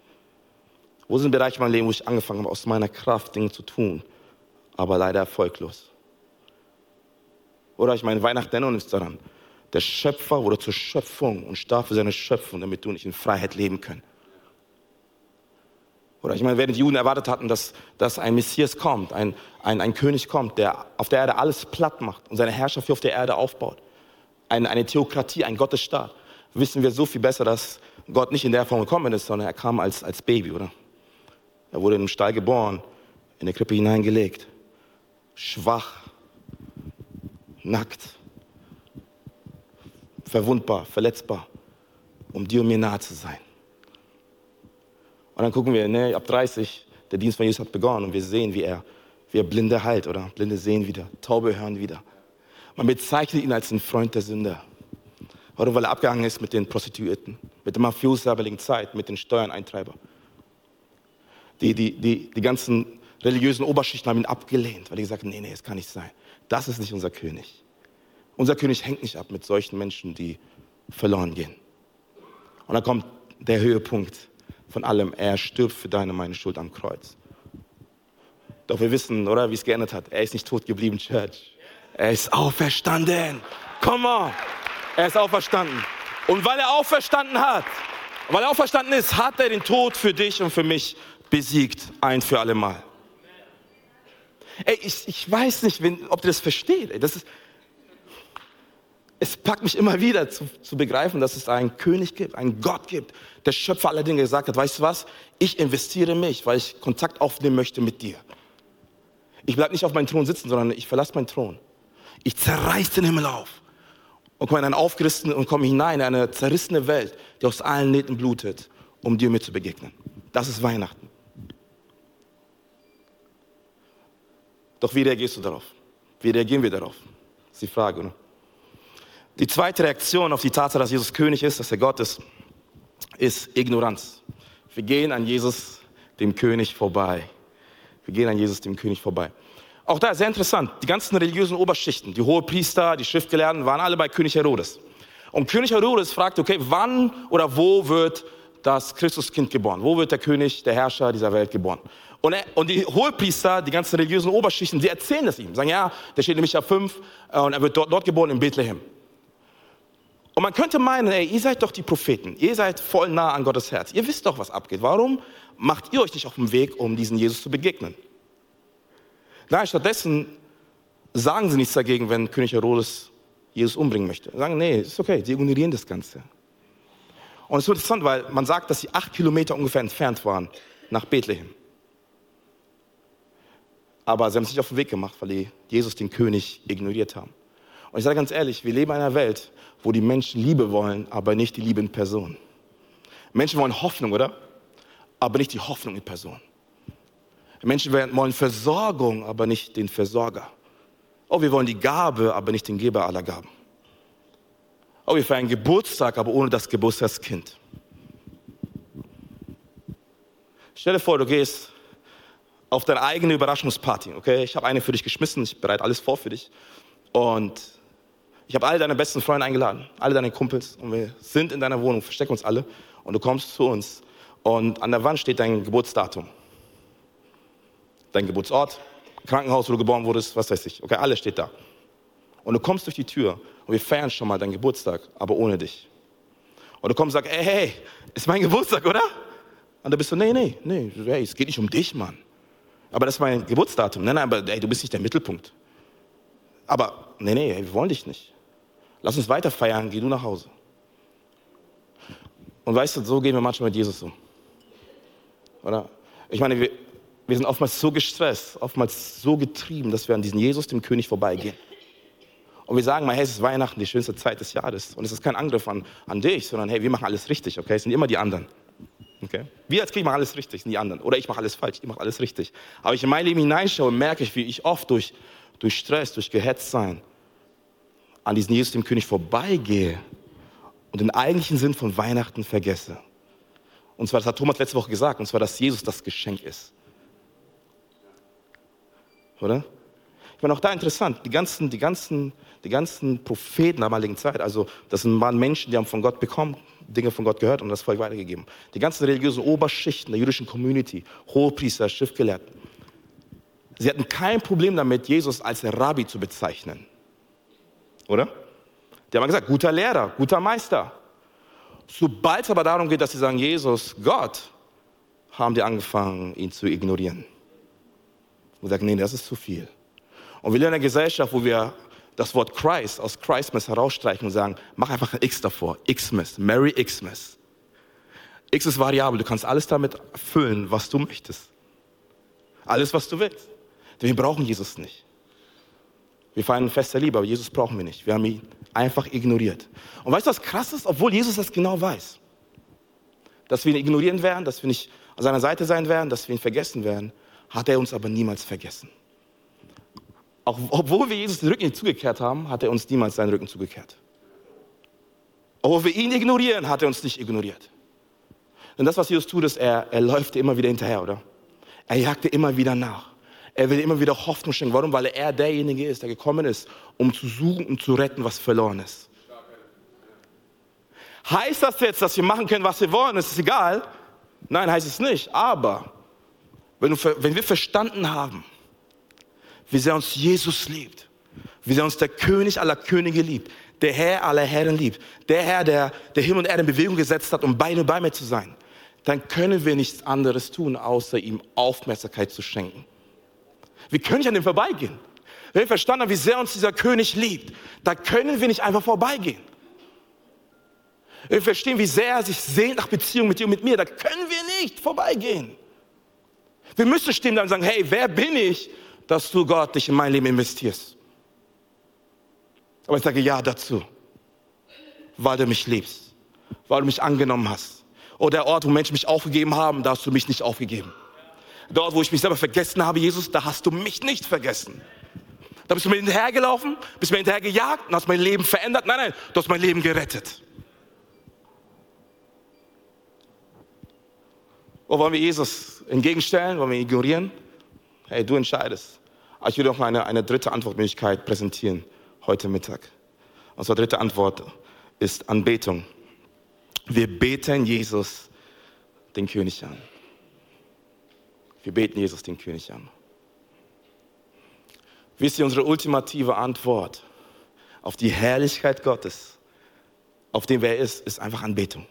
Wo sind Bereiche meinem Leben, wo ich angefangen habe, aus meiner Kraft Dinge zu tun, aber leider erfolglos? Oder ich meine, Weihnachten erinnern uns daran. Der Schöpfer wurde zur Schöpfung und starb für seine Schöpfung, damit du nicht in Freiheit leben können. Oder ich meine, während die Juden erwartet hatten, dass, dass ein Messias kommt, ein, ein, ein König kommt, der auf der Erde alles platt macht und seine Herrschaft hier auf der Erde aufbaut, eine, eine Theokratie, ein Gottesstaat, wissen wir so viel besser, dass Gott nicht in der Form gekommen ist, sondern er kam als, als Baby, oder? Er wurde in einem Stall geboren, in eine Krippe hineingelegt, schwach, nackt, verwundbar, verletzbar, um dir und mir nahe zu sein. Und dann gucken wir, ne, ab 30, der Dienst von Jesus hat begonnen und wir sehen, wie er, wie er Blinde heilt, oder? Blinde sehen wieder, Taube hören wieder. Man bezeichnet ihn als einen Freund der Sünder. Oder weil er abgehangen ist mit den Prostituierten, mit der mafiosa Zeit, mit den Steuereintreibern. Die, die, die, die ganzen religiösen Oberschichten haben ihn abgelehnt, weil die gesagt haben, nee, nee, es kann nicht sein. Das ist nicht unser König. Unser König hängt nicht ab mit solchen Menschen, die verloren gehen. Und dann kommt der Höhepunkt von allem. Er stirbt für deine, meine Schuld am Kreuz. Doch wir wissen, oder, wie es geändert hat. Er ist nicht tot geblieben, Church. Er ist auferstanden. Come on. Er ist auferstanden. Und weil er auferstanden hat, weil er auferstanden ist, hat er den Tod für dich und für mich besiegt, ein für alle Mal. Ey, ich, ich weiß nicht, wenn, ob ihr das versteht. Ey, das ist, es packt mich immer wieder zu, zu begreifen, dass es einen König gibt, einen Gott gibt, der Schöpfer aller Dinge gesagt hat, weißt du was, ich investiere mich, weil ich Kontakt aufnehmen möchte mit dir. Ich bleibe nicht auf meinem Thron sitzen, sondern ich verlasse meinen Thron. Ich zerreiß den Himmel auf und komme in einen aufgerissenen und komme hinein in eine zerrissene Welt, die aus allen Nähten blutet, um dir mir zu begegnen. Das ist Weihnachten. Doch wie reagierst du darauf? Wie reagieren wir darauf? Das ist die Frage. Ne? Die zweite Reaktion auf die Tatsache, dass Jesus König ist, dass er Gott ist, ist Ignoranz. Wir gehen an Jesus, dem König, vorbei. Wir gehen an Jesus, dem König, vorbei. Auch da sehr interessant. Die ganzen religiösen Oberschichten, die Hohepriester, die Schriftgelehrten, waren alle bei König Herodes. Und König Herodes fragt, okay, wann oder wo wird das Christuskind geboren? Wo wird der König, der Herrscher dieser Welt geboren? Und, er, und die Hohepriester, die ganzen religiösen Oberschichten, die erzählen das ihm. Sagen, ja, der steht in Micha 5 äh, und er wird dort, dort geboren in Bethlehem. Und man könnte meinen, ey, ihr seid doch die Propheten, ihr seid voll nah an Gottes Herz, ihr wisst doch, was abgeht. Warum macht ihr euch nicht auf den Weg, um diesen Jesus zu begegnen? Nein, stattdessen sagen sie nichts dagegen, wenn König Herodes Jesus umbringen möchte. Sie sagen, nee, ist okay, sie ignorieren das Ganze. Und es ist interessant, weil man sagt, dass sie acht Kilometer ungefähr entfernt waren nach Bethlehem. Aber sie haben sich nicht auf den Weg gemacht, weil die Jesus, den König, ignoriert haben. Und ich sage ganz ehrlich, wir leben in einer Welt, wo die Menschen Liebe wollen, aber nicht die Liebe in Person. Menschen wollen Hoffnung, oder? Aber nicht die Hoffnung in Person. Menschen wollen Versorgung, aber nicht den Versorger. Oh, wir wollen die Gabe, aber nicht den Geber aller Gaben. Oh, wir feiern Geburtstag, aber ohne das Geburtstagskind. Stell dir vor, du gehst auf deine eigene Überraschungsparty. Okay, ich habe eine für dich geschmissen, ich bereite alles vor für dich. Und ich habe alle deine besten Freunde eingeladen, alle deine Kumpels und wir sind in deiner Wohnung, verstecken uns alle und du kommst zu uns und an der Wand steht dein Geburtsdatum, dein Geburtsort, Krankenhaus, wo du geboren wurdest, was weiß ich. Okay, alles steht da. Und du kommst durch die Tür und wir feiern schon mal deinen Geburtstag, aber ohne dich. Und du kommst und sagst, ey, hey, ist mein Geburtstag, oder? Und du bist so, nee, nee, nee, hey, es geht nicht um dich, Mann. Aber das ist mein Geburtsdatum. Nein, nein, aber ey, du bist nicht der Mittelpunkt. Aber, nee, nee, wir wollen dich nicht. Lass uns weiter feiern, geh du nach Hause. Und weißt du, so gehen wir manchmal mit Jesus um. Oder? Ich meine, wir, wir sind oftmals so gestresst, oftmals so getrieben, dass wir an diesen Jesus, dem König, vorbeigehen. Und wir sagen mal, hey, es ist Weihnachten, die schönste Zeit des Jahres. Und es ist kein Angriff an, an dich, sondern hey, wir machen alles richtig, okay? Es sind immer die anderen. Okay? Wir als Krieg machen alles richtig, sind die anderen. Oder ich mache alles falsch, ich mache alles richtig. Aber ich in mein Leben hineinschaue, merke ich, wie ich oft durch, durch Stress, durch Gehetztsein, an diesen Jesus, dem König, vorbeigehe und den eigentlichen Sinn von Weihnachten vergesse. Und zwar, das hat Thomas letzte Woche gesagt, und zwar, dass Jesus das Geschenk ist. Oder? Ich meine, auch da interessant, die ganzen, die ganzen, die ganzen Propheten der damaligen Zeit, also das waren Menschen, die haben von Gott bekommen, Dinge von Gott gehört und das Volk weitergegeben. Die ganzen religiösen Oberschichten der jüdischen Community, Hohepriester, Schriftgelehrten, sie hatten kein Problem damit, Jesus als Rabbi zu bezeichnen. Oder? Die haben gesagt, guter Lehrer, guter Meister. Sobald es aber darum geht, dass sie sagen, Jesus, Gott, haben die angefangen, ihn zu ignorieren. Und sagen, nee, das ist zu viel. Und wir leben in einer Gesellschaft, wo wir das Wort Christ aus Christmas herausstreichen und sagen, mach einfach ein X davor. Xmas, Merry Xmas. X ist variabel, du kannst alles damit füllen, was du möchtest. Alles, was du willst. Denn wir brauchen Jesus nicht. Wir feiern ein Fest der Liebe, aber Jesus brauchen wir nicht. Wir haben ihn einfach ignoriert. Und weißt du, was krass ist? Obwohl Jesus das genau weiß. Dass wir ihn ignorieren werden, dass wir nicht an seiner Seite sein werden, dass wir ihn vergessen werden, hat er uns aber niemals vergessen. Auch, obwohl wir Jesus den Rücken nicht zugekehrt haben, hat er uns niemals seinen Rücken zugekehrt. Obwohl wir ihn ignorieren, hat er uns nicht ignoriert. Denn das, was Jesus tut, ist, er, er läuft immer wieder hinterher, oder? Er jagt immer wieder nach. Er will immer wieder Hoffnung schenken. Warum? Weil er derjenige ist, der gekommen ist, um zu suchen und zu retten, was verloren ist. Heißt das jetzt, dass wir machen können, was wir wollen? Es ist egal. Nein, heißt es nicht. Aber wenn, wir verstanden haben, wie sehr uns Jesus liebt, wie sehr uns der König aller Könige liebt, der Herr aller Herren liebt, der Herr, der, der Himmel und Erde in Bewegung gesetzt hat, um Beine bei mir zu sein, dann können wir nichts anderes tun, außer ihm Aufmerksamkeit zu schenken. Wir können nicht an dem vorbeigehen. Wenn wir verstanden haben, wie sehr uns dieser König liebt, da können wir nicht einfach vorbeigehen. Wenn wir verstehen, wie sehr er sich sehnt nach Beziehung mit dir und mit mir, da können wir nicht vorbeigehen. Wir müssen stehen da und sagen, hey, wer bin ich, dass du Gott dich in mein Leben investierst? Aber ich sage ja dazu, weil du mich liebst, weil du mich angenommen hast. Oder der Ort, wo Menschen mich aufgegeben haben, da hast du mich nicht aufgegeben. Dort, wo ich mich selber vergessen habe, Jesus, da hast du mich nicht vergessen. Da bist du mir hinterhergelaufen, bist mir hinterhergejagt und hast mein Leben verändert. Nein, nein, du hast mein Leben gerettet. Wo wollen wir Jesus entgegenstellen? Wollen wir ihn ignorieren? Hey, du entscheidest. Aber ich will noch mal eine, eine dritte Antwortmöglichkeit präsentieren heute Mittag. Unsere dritte Antwort ist Anbetung. Wir beten Jesus, den König an. Wir beten Jesus, den König an. Wisst ihr, unsere ultimative Antwort auf die Herrlichkeit Gottes, auf dem wer er ist, ist einfach Anbetung.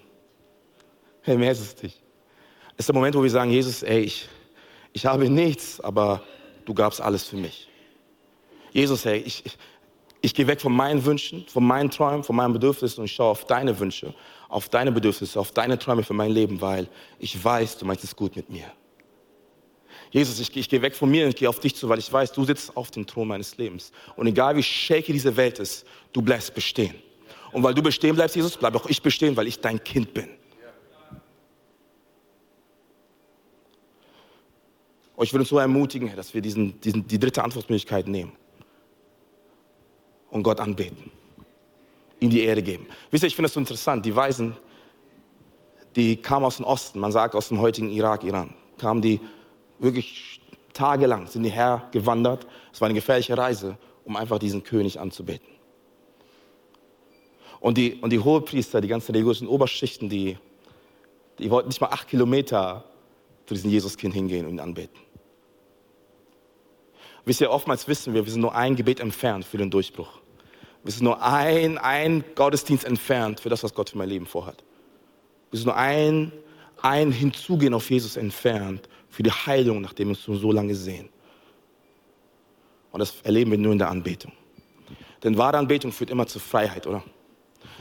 Hey, mehr ist es nicht ist der Moment, wo wir sagen, Jesus, ey, ich, ich habe nichts, aber du gabst alles für mich. Jesus, ey, ich, ich, ich gehe weg von meinen Wünschen, von meinen Träumen, von meinen Bedürfnissen und schaue auf deine Wünsche, auf deine Bedürfnisse, auf deine Träume für mein Leben, weil ich weiß, du meinst es gut mit mir. Jesus, ich, ich gehe weg von mir und ich gehe auf dich zu, weil ich weiß, du sitzt auf dem Thron meines Lebens. Und egal wie shaky diese Welt ist, du bleibst bestehen. Und weil du bestehen bleibst, Jesus, bleibe auch ich bestehen, weil ich dein Kind bin. Und ich würde uns so ermutigen, dass wir diesen, diesen, die dritte Antwortmöglichkeit nehmen und Gott anbeten, ihm die Ehre geben. Wisst ihr, ich finde das so interessant. Die Weisen, die kamen aus dem Osten, man sagt aus dem heutigen Irak, Iran, kamen die wirklich tagelang, sind die hergewandert. Es war eine gefährliche Reise, um einfach diesen König anzubeten. Und die, und die Hohepriester, die ganzen religiösen Oberschichten, die, die wollten nicht mal acht Kilometer zu diesem Jesuskind hingehen und ihn anbeten. Wisst ihr, oftmals wissen wir, wir sind nur ein Gebet entfernt für den Durchbruch. Wir sind nur ein, ein Gottesdienst entfernt für das, was Gott für mein Leben vorhat. Wir sind nur ein, ein Hinzugehen auf Jesus entfernt für die Heilung, nachdem wir uns so lange sehen. Und das erleben wir nur in der Anbetung. Denn wahre Anbetung führt immer zur Freiheit, oder?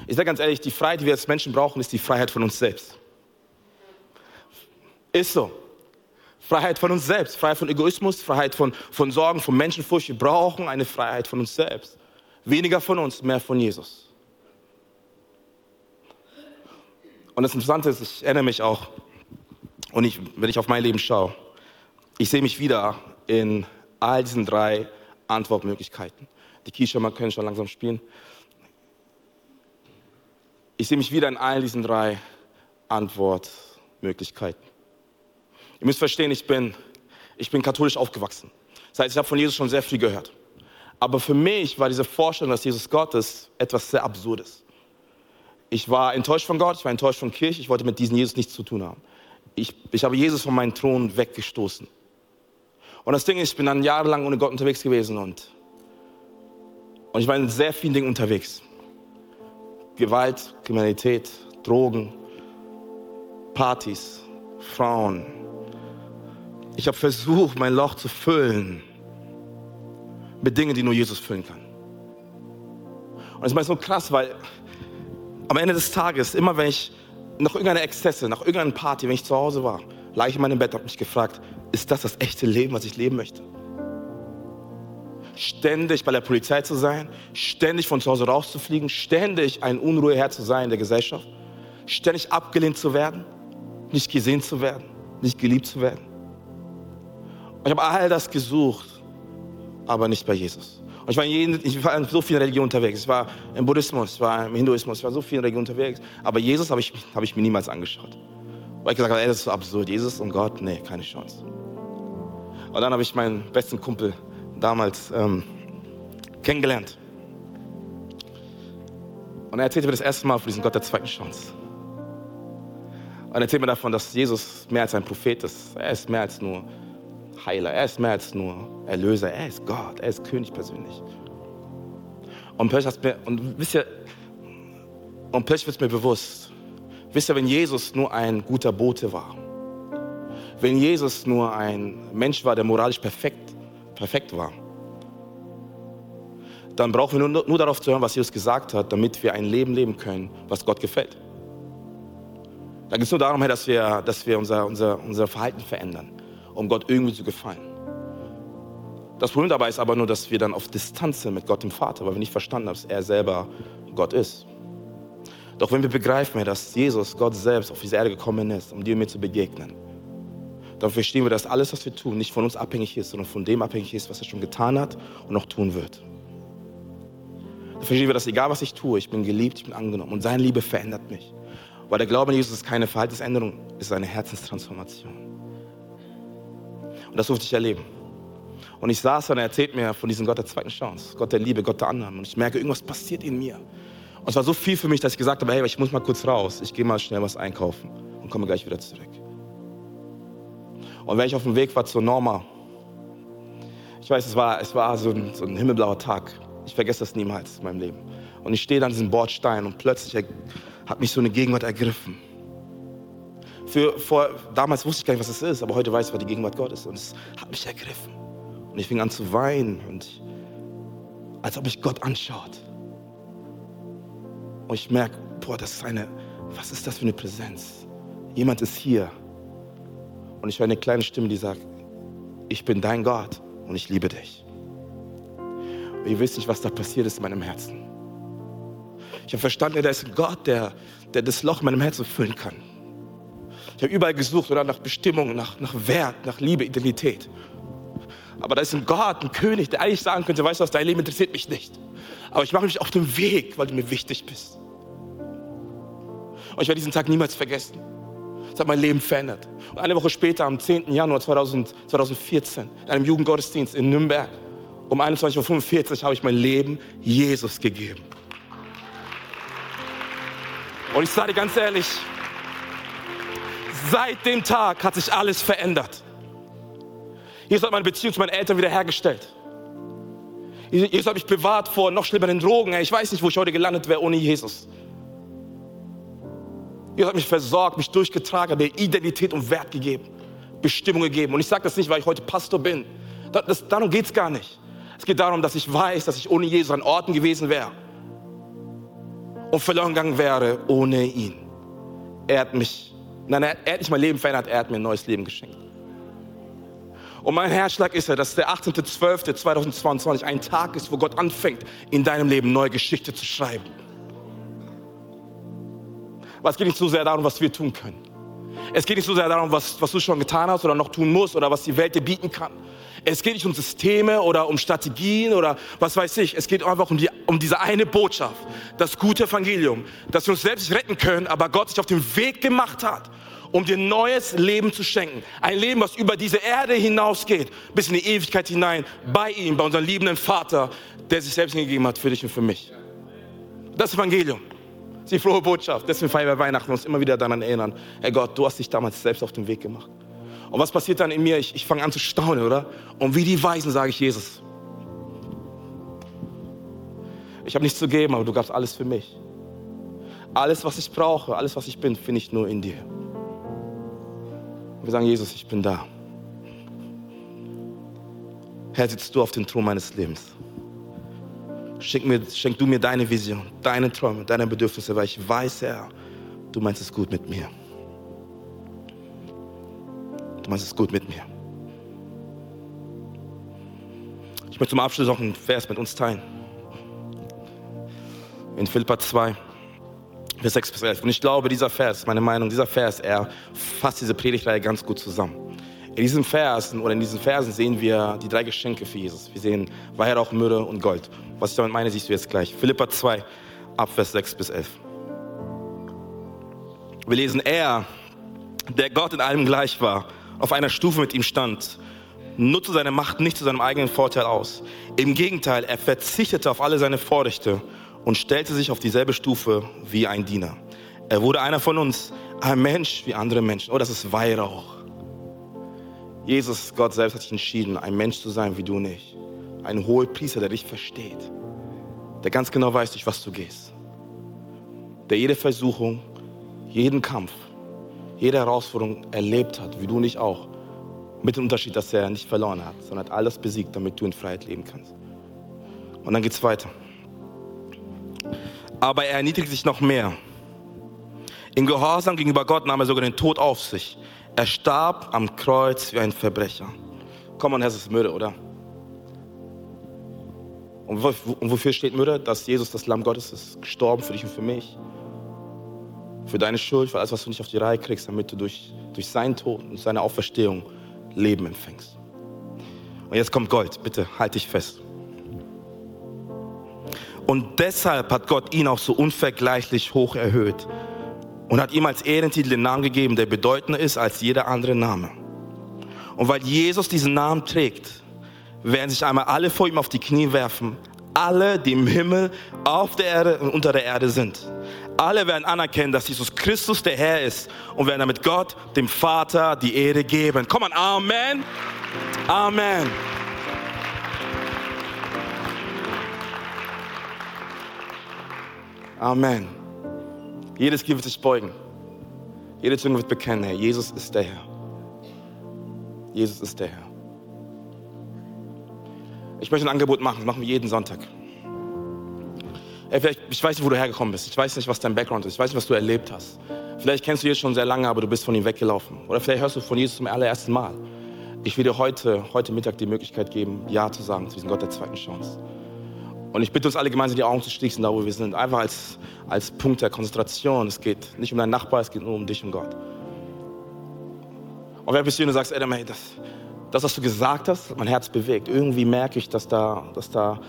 Ich sage ganz ehrlich, die Freiheit, die wir als Menschen brauchen, ist die Freiheit von uns selbst. Ist so. Freiheit von uns selbst, Freiheit von Egoismus, Freiheit von, von Sorgen, von Menschenfurcht. Wir brauchen eine Freiheit von uns selbst. Weniger von uns, mehr von Jesus. Und das Interessante ist, ich erinnere mich auch, und ich, wenn ich auf mein Leben schaue, ich sehe mich wieder in all diesen drei Antwortmöglichkeiten. Die man können schon langsam spielen. Ich sehe mich wieder in all diesen drei Antwortmöglichkeiten. Ihr müsst verstehen, ich bin, ich bin katholisch aufgewachsen. Das heißt, ich habe von Jesus schon sehr viel gehört. Aber für mich war diese Vorstellung, dass Jesus Gott ist, etwas sehr Absurdes. Ich war enttäuscht von Gott, ich war enttäuscht von Kirche, ich wollte mit diesem Jesus nichts zu tun haben. Ich, ich habe Jesus von meinem Thron weggestoßen. Und das Ding ist, ich bin dann jahrelang ohne Gott unterwegs gewesen und, und ich war in sehr vielen Dingen unterwegs. Gewalt, Kriminalität, Drogen, Partys, Frauen. Ich habe versucht, mein Loch zu füllen mit Dingen, die nur Jesus füllen kann. Und es ist so krass, weil am Ende des Tages, immer wenn ich nach irgendeiner Exzesse, nach irgendeiner Party, wenn ich zu Hause war, lag ich in meinem Bett und habe mich gefragt, ist das das echte Leben, was ich leben möchte? Ständig bei der Polizei zu sein, ständig von zu Hause rauszufliegen, ständig ein Unruheherr zu sein in der Gesellschaft, ständig abgelehnt zu werden, nicht gesehen zu werden, nicht geliebt zu werden. Und ich habe all das gesucht, aber nicht bei Jesus. Und ich war, in jeden, ich war in so vielen Religionen unterwegs. Ich war im Buddhismus, ich war im Hinduismus, ich war in so vielen Religionen unterwegs. Aber Jesus habe ich, hab ich mir niemals angeschaut. Weil ich gesagt habe, ey, das ist absurd. Jesus und Gott, nee, keine Chance. Und dann habe ich meinen besten Kumpel damals ähm, kennengelernt. Und er erzählte mir das erste Mal von diesem Gott der zweiten Chance. Und er erzählt mir davon, dass Jesus mehr als ein Prophet ist. Er ist mehr als nur Heiler, er ist mehr als nur Erlöser, er ist Gott, er ist König persönlich. Und plötzlich, mir, und wisst ihr, und plötzlich wird es mir bewusst, wisst ihr, wenn Jesus nur ein guter Bote war, wenn Jesus nur ein Mensch war, der moralisch perfekt, perfekt war, dann brauchen wir nur, nur darauf zu hören, was Jesus gesagt hat, damit wir ein Leben leben können, was Gott gefällt. Da geht es nur darum, dass wir, dass wir unser, unser, unser Verhalten verändern um Gott irgendwie zu gefallen. Das Problem dabei ist aber nur, dass wir dann auf Distanz sind mit Gott dem Vater, weil wir nicht verstanden haben, dass er selber Gott ist. Doch wenn wir begreifen, dass Jesus, Gott selbst, auf diese Erde gekommen ist, um dir und mir zu begegnen, dann verstehen wir, dass alles, was wir tun, nicht von uns abhängig ist, sondern von dem abhängig ist, was er schon getan hat und noch tun wird. Dann verstehen wir, dass egal was ich tue, ich bin geliebt, ich bin angenommen und seine Liebe verändert mich. Weil der Glaube an Jesus ist keine Verhaltensänderung, ist eine Herzenstransformation. Und das durfte ich erleben. Und ich saß und er erzählt mir von diesem Gott der zweiten Chance, Gott der Liebe, Gott der Annahme. Und ich merke, irgendwas passiert in mir. Und es war so viel für mich, dass ich gesagt habe, hey, ich muss mal kurz raus. Ich gehe mal schnell was einkaufen und komme gleich wieder zurück. Und wenn ich auf dem Weg war zur Norma, ich weiß, es war, es war so, ein, so ein himmelblauer Tag. Ich vergesse das niemals in meinem Leben. Und ich stehe an diesem Bordstein und plötzlich hat mich so eine Gegenwart ergriffen. Für, vor, damals wusste ich gar nicht, was es ist, aber heute weiß ich, was die Gegenwart Gottes ist. Und es hat mich ergriffen. Und ich fing an zu weinen, und ich, als ob mich Gott anschaut. Und ich merke, boah, das ist eine, was ist das für eine Präsenz? Jemand ist hier. Und ich höre eine kleine Stimme, die sagt, ich bin dein Gott und ich liebe dich. Und ihr wisst nicht, was da passiert ist in meinem Herzen. Ich habe verstanden, da ist ein Gott, der, der das Loch in meinem Herzen füllen kann. Ich habe überall gesucht oder nach Bestimmung, nach, nach Wert, nach Liebe, Identität. Aber da ist ein Gott, ein König, der eigentlich sagen könnte, weißt du was, dein Leben interessiert mich nicht. Aber ich mache mich auf den Weg, weil du mir wichtig bist. Und ich werde diesen Tag niemals vergessen. Das hat mein Leben verändert. Und eine Woche später, am 10. Januar 2000, 2014, in einem Jugendgottesdienst in Nürnberg, um 21.45 Uhr habe ich mein Leben Jesus gegeben. Und ich sage dir ganz ehrlich, Seit dem Tag hat sich alles verändert. Jesus hat meine Beziehung zu meinen Eltern wiederhergestellt. Jesus hat mich bewahrt vor noch schlimmeren Drogen. Ich weiß nicht, wo ich heute gelandet wäre ohne Jesus. Jesus hat mich versorgt, mich durchgetragen, mir Identität und Wert gegeben, Bestimmung gegeben. Und ich sage das nicht, weil ich heute Pastor bin. Das, das, darum geht es gar nicht. Es geht darum, dass ich weiß, dass ich ohne Jesus an Orten gewesen wäre und verloren gegangen wäre ohne ihn. Er hat mich Nein, er, er hat nicht mein Leben verändert, er hat mir ein neues Leben geschenkt. Und mein Herzschlag ist ja, dass der 18.12.2022 ein Tag ist, wo Gott anfängt, in deinem Leben neue Geschichte zu schreiben. Aber es geht nicht so sehr darum, was wir tun können. Es geht nicht so sehr darum, was, was du schon getan hast oder noch tun musst oder was die Welt dir bieten kann. Es geht nicht um Systeme oder um Strategien oder was weiß ich. Es geht einfach um, die, um diese eine Botschaft, das gute Evangelium, dass wir uns selbst nicht retten können, aber Gott sich auf den Weg gemacht hat, um dir neues Leben zu schenken. Ein Leben, was über diese Erde hinausgeht, bis in die Ewigkeit hinein, bei ihm, bei unserem liebenden Vater, der sich selbst hingegeben hat für dich und für mich. Das Evangelium. Ist die frohe Botschaft. Deswegen feiern wir Weihnachten und uns immer wieder daran erinnern. Herr Gott, du hast dich damals selbst auf den Weg gemacht. Und was passiert dann in mir? Ich, ich fange an zu staunen, oder? Und wie die Weisen sage ich Jesus. Ich habe nichts zu geben, aber du gabst alles für mich. Alles, was ich brauche, alles, was ich bin, finde ich nur in dir. Und wir sagen, Jesus, ich bin da. Herr, sitzt du auf dem Thron meines Lebens. Schenk, mir, schenk du mir deine Vision, deine Träume, deine Bedürfnisse, weil ich weiß, Herr, du meinst es gut mit mir. Du meinst es gut mit mir. Ich möchte zum Abschluss noch einen Vers mit uns teilen. In Philippa 2, Vers 6 bis 11. Und ich glaube, dieser Vers, meine Meinung, dieser Vers, er fasst diese Predigtreihe ganz gut zusammen. In diesem Vers oder in diesen Versen sehen wir die drei Geschenke für Jesus. Wir sehen Weihrauch, Myrrhe und Gold. Was ich damit meine, siehst du jetzt gleich. Philippa 2, Abvers 6 bis 11. Wir lesen, er, der Gott in allem gleich war, auf einer Stufe mit ihm stand, nutzte seine Macht nicht zu seinem eigenen Vorteil aus. Im Gegenteil, er verzichtete auf alle seine Vorrechte und stellte sich auf dieselbe Stufe wie ein Diener. Er wurde einer von uns, ein Mensch wie andere Menschen. Oh, das ist Weihrauch. Jesus, Gott selbst hat sich entschieden, ein Mensch zu sein wie du nicht. Ein hoher Priester, der dich versteht. Der ganz genau weiß, durch was du gehst. Der jede Versuchung, jeden Kampf, jede Herausforderung erlebt hat, wie du nicht auch. Mit dem Unterschied, dass er nicht verloren hat, sondern hat alles besiegt, damit du in Freiheit leben kannst. Und dann geht es weiter. Aber er erniedrigt sich noch mehr. Im Gehorsam gegenüber Gott nahm er sogar den Tod auf sich. Er starb am Kreuz wie ein Verbrecher. Komm on, Herr, ist Mürde, oder? Und wofür steht Mürde? Dass Jesus, das Lamm Gottes, ist gestorben für dich und für mich. Für deine Schuld, für alles, was du nicht auf die Reihe kriegst, damit du durch, durch seinen Tod und seine Auferstehung Leben empfängst. Und jetzt kommt Gold. Bitte halt dich fest. Und deshalb hat Gott ihn auch so unvergleichlich hoch erhöht und hat ihm als Ehrentitel den Namen gegeben, der bedeutender ist als jeder andere Name. Und weil Jesus diesen Namen trägt, werden sich einmal alle vor ihm auf die Knie werfen, alle, die im Himmel, auf der Erde und unter der Erde sind. Alle werden anerkennen, dass Jesus Christus der Herr ist und werden damit Gott, dem Vater, die Ehre geben. Komm an, Amen. Amen. Amen. Jedes Knie wird sich beugen. Jede Zunge wird bekennen, Herr, Jesus ist der Herr. Jesus ist der Herr. Ich möchte ein Angebot machen, das machen wir jeden Sonntag. Ich weiß nicht, wo du hergekommen bist. Ich weiß nicht, was dein Background ist. Ich weiß nicht, was du erlebt hast. Vielleicht kennst du Jesus schon sehr lange, aber du bist von ihm weggelaufen. Oder vielleicht hörst du von Jesus zum allerersten Mal. Ich will dir heute, heute Mittag die Möglichkeit geben, Ja zu sagen zu diesem Gott der zweiten Chance. Und ich bitte uns alle gemeinsam die Augen zu schließen, da wo wir sind. Einfach als, als Punkt der Konzentration. Es geht nicht um deinen Nachbar, es geht nur um dich und Gott. Und wer bist du und du sagst, Adam, hey, das, das, was du gesagt hast, hat mein Herz bewegt. Irgendwie merke ich, dass da, dass da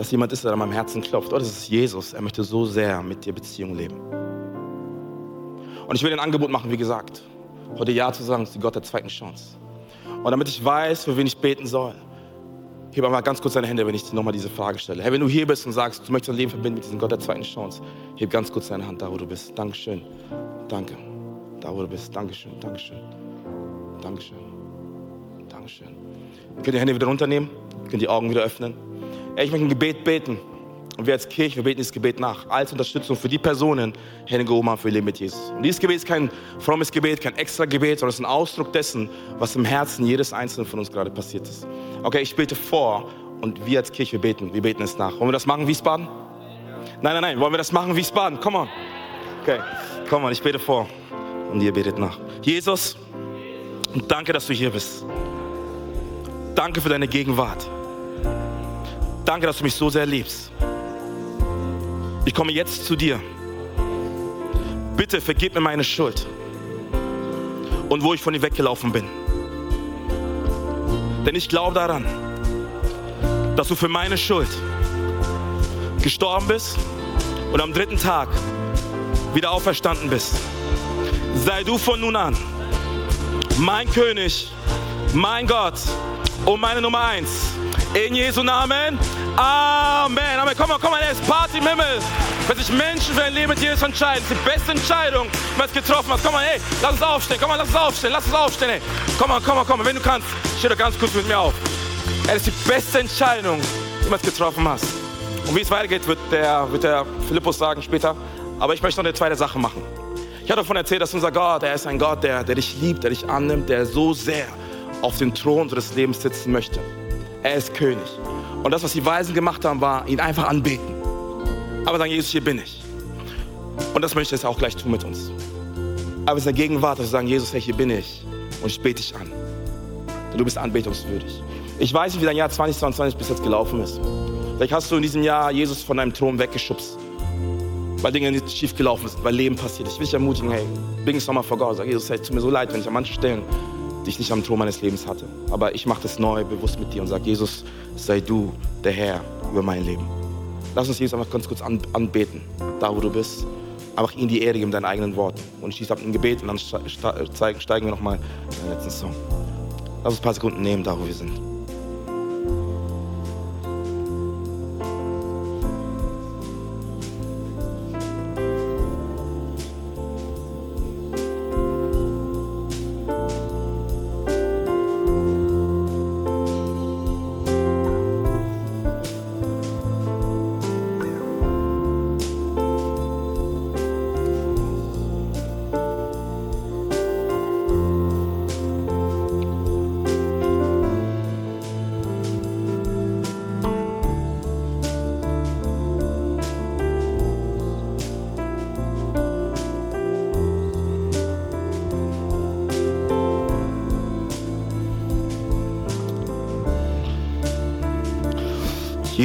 dass jemand ist, der an meinem Herzen klopft. Oh, das ist Jesus. Er möchte so sehr mit dir Beziehung leben. Und ich will ein Angebot machen, wie gesagt. Heute Ja zu sagen, ist die Gott der zweiten Chance. Und damit ich weiß, für wen ich beten soll, Heb einmal ganz kurz deine Hände, wenn ich dir nochmal diese Frage stelle. Herr, wenn du hier bist und sagst, du möchtest dein Leben verbinden mit diesem Gott der zweiten Chance, heb ganz kurz deine Hand da, wo du bist. Dankeschön. Danke. Da, wo du bist. Dankeschön. Dankeschön. Dankeschön. Dankeschön. Ihr könnt die Hände wieder runternehmen, ihr könnt die Augen wieder öffnen. Ich möchte ein Gebet beten. Und wir als Kirche, wir beten dieses Gebet nach, als Unterstützung für die Personen, Hände gehoben haben für ihr Leben mit Jesus. Und dieses Gebet ist kein frommes Gebet, kein extra Gebet, sondern es ist ein Ausdruck dessen, was im Herzen jedes Einzelnen von uns gerade passiert ist. Okay, ich bete vor und wir als Kirche, wir beten, wir beten es nach. Wollen wir das machen, Wiesbaden? Nein, nein, nein, wollen wir das machen, Wiesbaden? Komm on. Okay, komm on, ich bete vor und ihr betet nach. Jesus, danke, dass du hier bist. Danke für deine Gegenwart. Danke, dass du mich so sehr liebst. Ich komme jetzt zu dir. Bitte vergib mir meine Schuld und wo ich von dir weggelaufen bin. Denn ich glaube daran, dass du für meine Schuld gestorben bist und am dritten Tag wieder auferstanden bist. sei du von nun an mein König, mein Gott und meine Nummer eins. In Jesu Namen. Amen. Amen. Komm mal, komm mal, er ist Party im Himmel. Wenn sich Menschen für ein Leben mit Jesus entscheiden, ist die beste Entscheidung, die man getroffen hat. Komm mal, hey, lass uns aufstehen. Komm mal, lass uns aufstehen. Lass uns aufstehen, hey. Komm mal, komm mal, komm mal. Wenn du kannst, steh doch ganz kurz mit mir auf. Er ist die beste Entscheidung, die man getroffen hast. Und wie es weitergeht, wird der, wird der Philippus sagen später. Aber ich möchte noch eine zweite Sache machen. Ich habe davon erzählt, dass unser Gott, er ist ein Gott, der, der dich liebt, der dich annimmt, der so sehr auf dem Thron unseres Lebens sitzen möchte. Er ist König. Und das, was die Weisen gemacht haben, war, ihn einfach anbeten. Aber sagen, Jesus, hier bin ich. Und das möchte jetzt auch gleich tun mit uns. Aber es ist der Gegenwart, dass wir sagen, Jesus, hey, hier bin ich. Und ich bete dich an. Denn du bist anbetungswürdig. Ich weiß nicht, wie dein Jahr 2022 bis jetzt gelaufen ist. Vielleicht hast du in diesem Jahr Jesus von deinem Thron weggeschubst weil Dinge nicht schief gelaufen sind, weil Leben passiert. Ich will dich ermutigen, hey, bring es nochmal vor Gott. Sag, Jesus, hey, tut mir so leid, wenn ich an manchen Stellen dich nicht am Thron meines Lebens hatte. Aber ich mache das neu, bewusst mit dir und sage, Jesus, sei du der Herr über mein Leben. Lass uns Jesus einfach ganz kurz anbeten, da wo du bist. Einfach ihn die Ehre geben, deinen eigenen Worten. Und ich schließe ab ein Gebet und dann steigen wir nochmal in den letzten Song. Lass uns ein paar Sekunden nehmen, da wo wir sind.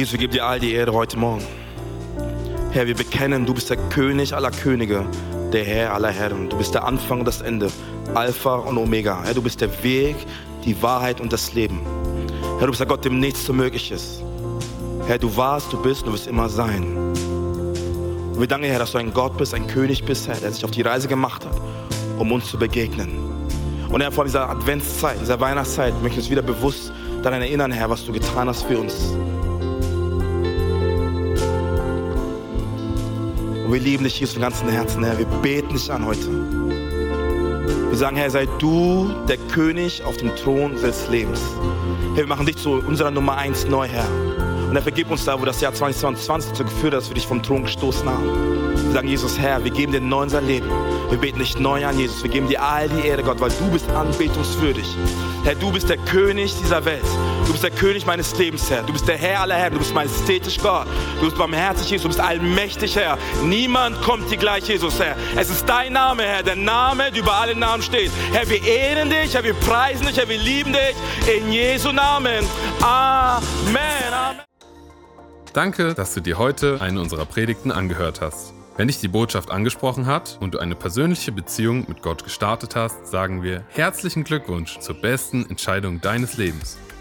Jesus, wir geben dir all die Ehre heute Morgen. Herr, wir bekennen, du bist der König aller Könige, der Herr aller Herren. Du bist der Anfang und das Ende, Alpha und Omega. Herr, du bist der Weg, die Wahrheit und das Leben. Herr, du bist der Gott, dem nichts so möglich ist. Herr, du warst, du bist, du wirst immer sein. Und wir danken, Herr, dass du ein Gott bist, ein König bist, Herr, der sich auf die Reise gemacht hat, um uns zu begegnen. Und Herr, vor dieser Adventszeit, dieser Weihnachtszeit, möchte ich uns wieder bewusst daran erinnern, Herr, was du getan hast für uns. Und wir lieben dich, Jesus, von ganzem Herzen, Herr. Wir beten dich an heute. Wir sagen, Herr, sei du der König auf dem Thron des Lebens. Herr, wir machen dich zu unserer Nummer eins neu, Herr. Und Herr, vergib uns da, wo das Jahr 2020 dazu geführt hat, dass wir dich vom Thron gestoßen haben. Wir sagen, Jesus, Herr, wir geben dir neu unser Leben. Wir beten dich neu an, Jesus. Wir geben dir all die Ehre, Gott, weil du bist anbetungswürdig. Herr, du bist der König dieser Welt. Du bist der König meines Lebens, Herr. Du bist der Herr aller Herren. Du bist majestätisch Gott. Du bist barmherzig, Jesus. Du bist allmächtig, Herr. Niemand kommt dir gleich, Jesus, Herr. Es ist dein Name, Herr. Der Name, der über alle Namen steht. Herr, wir ehren dich, Herr. Wir preisen dich, Herr. Wir lieben dich. In Jesu Namen. Amen. Amen. Danke, dass du dir heute eine unserer Predigten angehört hast. Wenn dich die Botschaft angesprochen hat und du eine persönliche Beziehung mit Gott gestartet hast, sagen wir herzlichen Glückwunsch zur besten Entscheidung deines Lebens.